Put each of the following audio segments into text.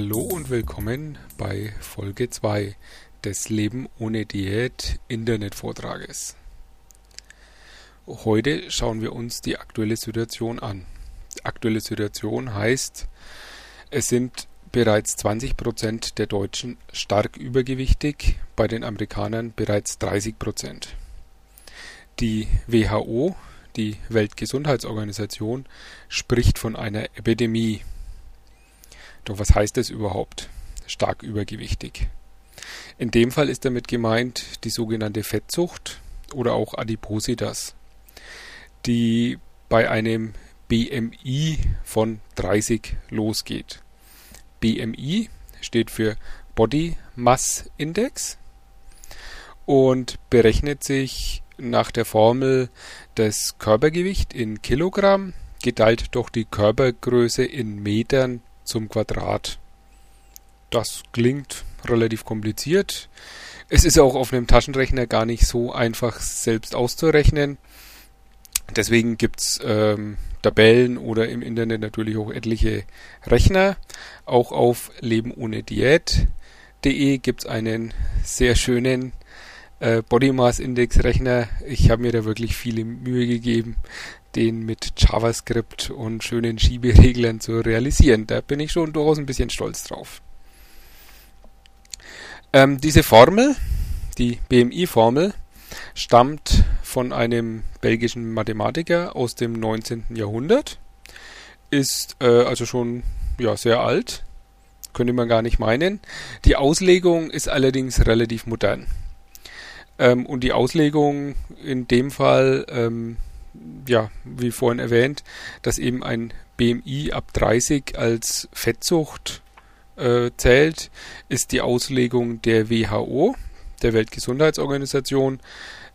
Hallo und willkommen bei Folge 2 des Leben ohne Diät Internetvortrages. Heute schauen wir uns die aktuelle Situation an. Die aktuelle Situation heißt, es sind bereits 20 Prozent der Deutschen stark übergewichtig, bei den Amerikanern bereits 30 Prozent. Die WHO, die Weltgesundheitsorganisation, spricht von einer Epidemie. Doch was heißt das überhaupt? Stark übergewichtig. In dem Fall ist damit gemeint die sogenannte Fettsucht oder auch Adipositas, die bei einem BMI von 30 losgeht. BMI steht für Body Mass Index und berechnet sich nach der Formel das Körpergewicht in Kilogramm geteilt durch die Körpergröße in Metern zum Quadrat. Das klingt relativ kompliziert. Es ist auch auf einem Taschenrechner gar nicht so einfach selbst auszurechnen. Deswegen gibt's ähm, Tabellen oder im Internet natürlich auch etliche Rechner. Auch auf lebenohnediät.de gibt's einen sehr schönen äh, Body Mass Index Rechner. Ich habe mir da wirklich viele Mühe gegeben, den mit JavaScript und schönen Schiebereglern zu realisieren. Da bin ich schon durchaus ein bisschen stolz drauf. Ähm, diese Formel, die BMI-Formel, stammt von einem belgischen Mathematiker aus dem 19. Jahrhundert, ist äh, also schon ja, sehr alt, könnte man gar nicht meinen. Die Auslegung ist allerdings relativ modern. Ähm, und die Auslegung in dem Fall, ähm, ja, wie vorhin erwähnt, dass eben ein BMI ab 30 als Fettsucht äh, zählt, ist die Auslegung der WHO, der Weltgesundheitsorganisation.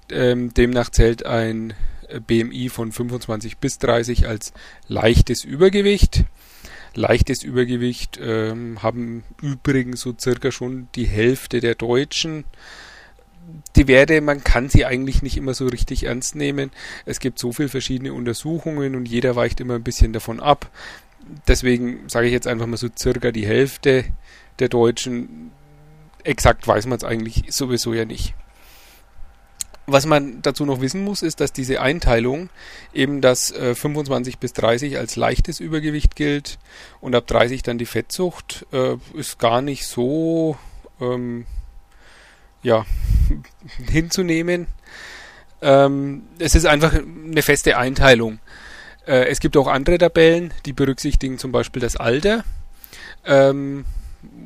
Ähm, demnach zählt ein BMI von 25 bis 30 als leichtes Übergewicht. Leichtes Übergewicht ähm, haben übrigens so circa schon die Hälfte der Deutschen die Werte, man kann sie eigentlich nicht immer so richtig ernst nehmen. Es gibt so viele verschiedene Untersuchungen und jeder weicht immer ein bisschen davon ab. Deswegen sage ich jetzt einfach mal so circa die Hälfte der Deutschen. Exakt weiß man es eigentlich sowieso ja nicht. Was man dazu noch wissen muss, ist, dass diese Einteilung eben das äh, 25 bis 30 als leichtes Übergewicht gilt und ab 30 dann die Fettsucht äh, ist gar nicht so ähm, ja, hinzunehmen. Ähm, es ist einfach eine feste Einteilung. Äh, es gibt auch andere Tabellen, die berücksichtigen zum Beispiel das Alter ähm,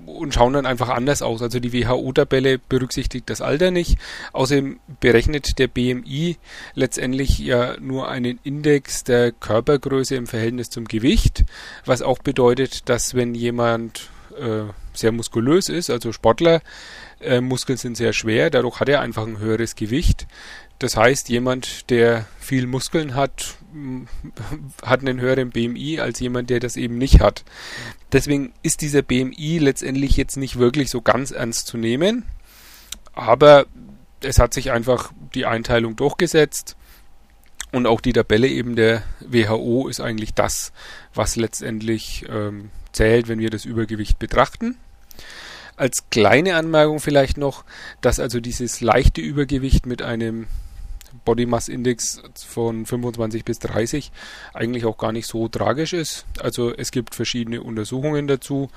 und schauen dann einfach anders aus. Also die WHO-Tabelle berücksichtigt das Alter nicht. Außerdem berechnet der BMI letztendlich ja nur einen Index der Körpergröße im Verhältnis zum Gewicht, was auch bedeutet, dass wenn jemand äh, sehr muskulös ist, also Sportler, äh, Muskeln sind sehr schwer, dadurch hat er einfach ein höheres Gewicht. Das heißt, jemand, der viel Muskeln hat, hat einen höheren BMI als jemand, der das eben nicht hat. Deswegen ist dieser BMI letztendlich jetzt nicht wirklich so ganz ernst zu nehmen, aber es hat sich einfach die Einteilung durchgesetzt. Und auch die Tabelle eben der WHO ist eigentlich das, was letztendlich ähm, zählt, wenn wir das Übergewicht betrachten. Als kleine Anmerkung vielleicht noch, dass also dieses leichte Übergewicht mit einem Body Mass Index von 25 bis 30 eigentlich auch gar nicht so tragisch ist. Also es gibt verschiedene Untersuchungen dazu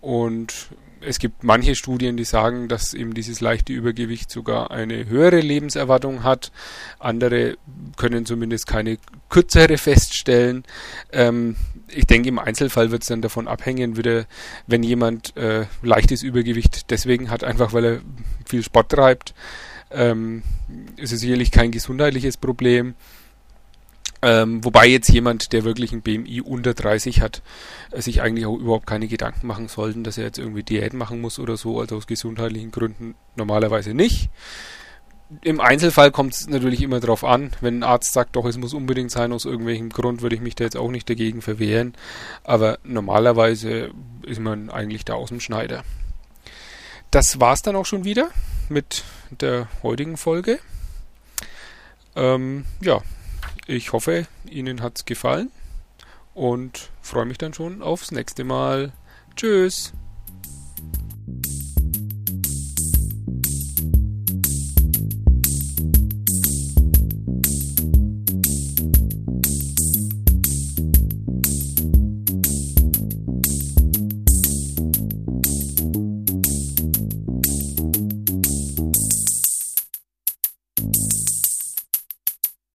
und es gibt manche Studien, die sagen, dass eben dieses leichte Übergewicht sogar eine höhere Lebenserwartung hat. Andere können zumindest keine kürzere feststellen. Ähm, ich denke, im Einzelfall wird es dann davon abhängen, wieder, wenn jemand äh, leichtes Übergewicht deswegen hat, einfach weil er viel Sport treibt. Ähm, ist es sicherlich kein gesundheitliches Problem. Ähm, wobei jetzt jemand, der wirklich ein BMI unter 30 hat, äh, sich eigentlich auch überhaupt keine Gedanken machen sollten, dass er jetzt irgendwie Diät machen muss oder so, also aus gesundheitlichen Gründen normalerweise nicht. Im Einzelfall kommt es natürlich immer darauf an, wenn ein Arzt sagt, doch, es muss unbedingt sein, aus irgendwelchem Grund würde ich mich da jetzt auch nicht dagegen verwehren. Aber normalerweise ist man eigentlich da aus dem Schneider. Das war's dann auch schon wieder mit der heutigen Folge. Ähm, ja, ich hoffe, Ihnen hat es gefallen und freue mich dann schon aufs nächste Mal. Tschüss.